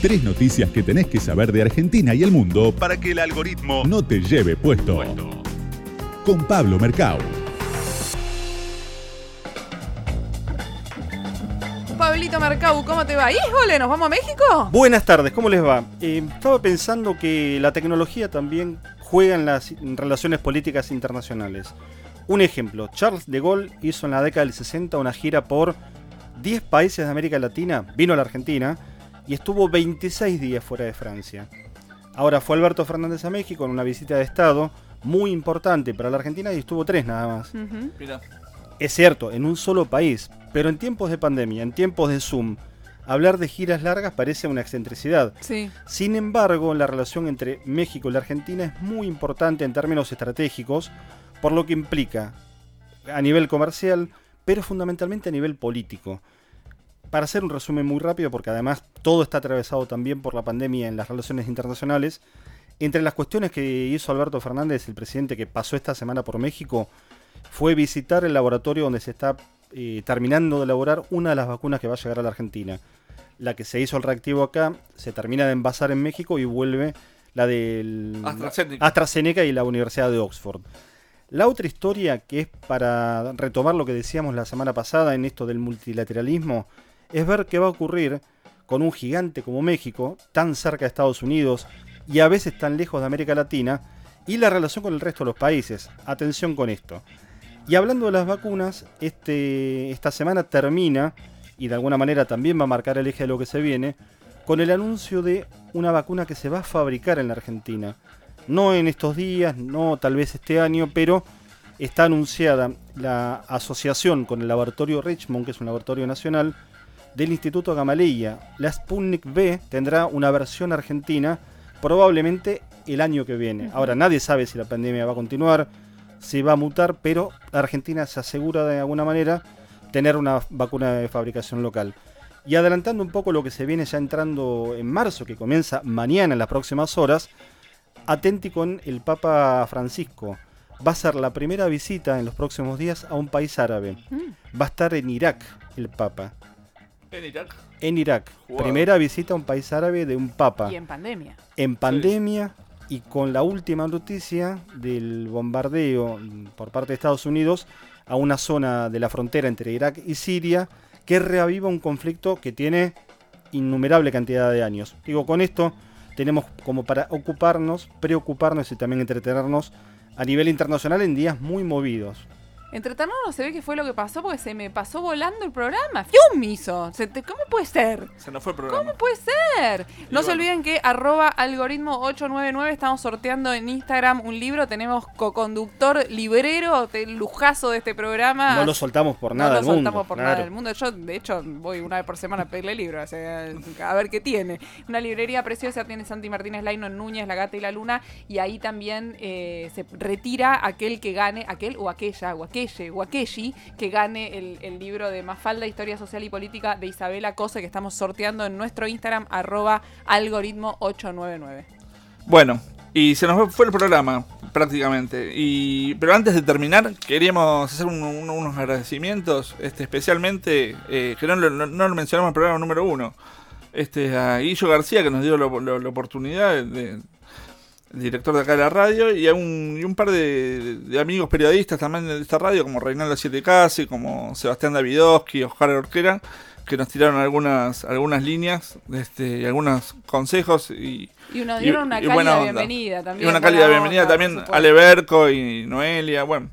Tres noticias que tenés que saber de Argentina y el mundo para que el algoritmo no te lleve puesto. Con Pablo Mercado. Pablito Mercado, ¿cómo te va? ¡Híjole! ¿Nos vamos a México? Buenas tardes, ¿cómo les va? Eh, estaba pensando que la tecnología también juega en las relaciones políticas internacionales. Un ejemplo, Charles de Gaulle hizo en la década del 60 una gira por 10 países de América Latina, vino a la Argentina y estuvo 26 días fuera de Francia. Ahora fue Alberto Fernández a México en una visita de Estado muy importante para la Argentina y estuvo tres nada más. Es cierto, en un solo país, pero en tiempos de pandemia, en tiempos de Zoom, hablar de giras largas parece una excentricidad. Sí. Sin embargo, la relación entre México y la Argentina es muy importante en términos estratégicos, por lo que implica a nivel comercial, pero fundamentalmente a nivel político. Para hacer un resumen muy rápido, porque además todo está atravesado también por la pandemia en las relaciones internacionales, entre las cuestiones que hizo Alberto Fernández, el presidente que pasó esta semana por México, fue visitar el laboratorio donde se está eh, terminando de elaborar una de las vacunas que va a llegar a la Argentina. La que se hizo el reactivo acá, se termina de envasar en México y vuelve la del AstraZeneca. AstraZeneca y la Universidad de Oxford. La otra historia, que es para retomar lo que decíamos la semana pasada en esto del multilateralismo, es ver qué va a ocurrir con un gigante como México, tan cerca de Estados Unidos y a veces tan lejos de América Latina, y la relación con el resto de los países. Atención con esto. Y hablando de las vacunas, este, esta semana termina, y de alguna manera también va a marcar el eje de lo que se viene, con el anuncio de una vacuna que se va a fabricar en la Argentina. No en estos días, no tal vez este año, pero está anunciada la asociación con el laboratorio Richmond, que es un laboratorio nacional, del Instituto Gamaleya. La Sputnik V tendrá una versión argentina probablemente el año que viene. Ahora nadie sabe si la pandemia va a continuar, si va a mutar, pero Argentina se asegura de alguna manera tener una vacuna de fabricación local. Y adelantando un poco lo que se viene ya entrando en marzo, que comienza mañana en las próximas horas, atenti con el Papa Francisco. Va a ser la primera visita en los próximos días a un país árabe. Va a estar en Irak el Papa. ¿En Irak? En Irak. Wow. Primera visita a un país árabe de un Papa. Y en pandemia. En pandemia y con la última noticia del bombardeo por parte de Estados Unidos a una zona de la frontera entre Irak y Siria que reaviva un conflicto que tiene innumerable cantidad de años. Digo, con esto tenemos como para ocuparnos, preocuparnos y también entretenernos a nivel internacional en días muy movidos. Entretenernos se ve que fue lo que pasó porque se me pasó volando el programa. ¡Fium! hizo. Se te- ¿Cómo puede ser? Se nos fue el programa. ¿Cómo puede ser? No se olviden que arroba algoritmo 899 estamos sorteando en Instagram un libro. Tenemos co-conductor librero, el lujazo de este programa. No lo soltamos por No nada lo del mundo. soltamos por nada claro. del mundo. Yo, de hecho, voy una vez por semana a pedirle libro, o sea, a ver qué tiene. Una librería preciosa tiene Santi Martínez Laino en Núñez, La Gata y la Luna, y ahí también eh, se retira aquel que gane, aquel o aquella, o aquelle, que gane el, libro de Mafalda, Historia Social y Política de Isabela Cose, que estamos sorteando en nuestro Instagram, arroba algoritmo 899. Bueno, y se nos fue- el programa prácticamente. Y pero antes de terminar, queríamos hacer un- un- unos agradecimientos, este, especialmente, eh, que no, lo- mencionamos en el programa número uno, este, a Guillo García, que nos dio lo- la oportunidad de- el director de acá de la radio, y un, y un par de, de amigos periodistas también de esta radio, como Reinaldo Siete Casi, como Sebastián Davidovsky, Oscar Orquera, que nos tiraron algunas, algunas líneas este, y algunos consejos y, Y nos Y- una y cálida bienvenida y también. una buena cálida bienvenida también supuesto. a Leberco y Noelia, bueno.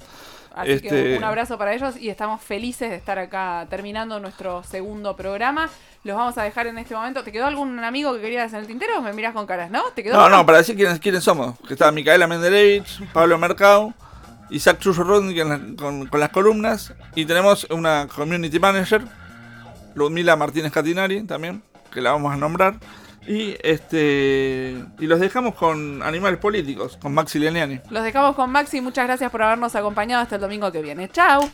Así que Este- un abrazo para ellos y estamos felices de estar acá terminando nuestro segundo programa. Los vamos a dejar en este momento. ¿Te quedó algún amigo que querías en el tintero? Me miras con caras, ¿no? ¿Te quedó No, no, para decir quiénes, quiénes somos. Que está Micaela Mendelevich, Pablo Mercado, Isaac Chuyo con- con las columnas. Y tenemos una community manager, Ludmila Martínez Catinari también, que la vamos a nombrar. Y este y los dejamos con animales políticos, con Maxi Leniani. Los dejamos con Maxi. Muchas gracias por habernos acompañado hasta el domingo que viene. Chao.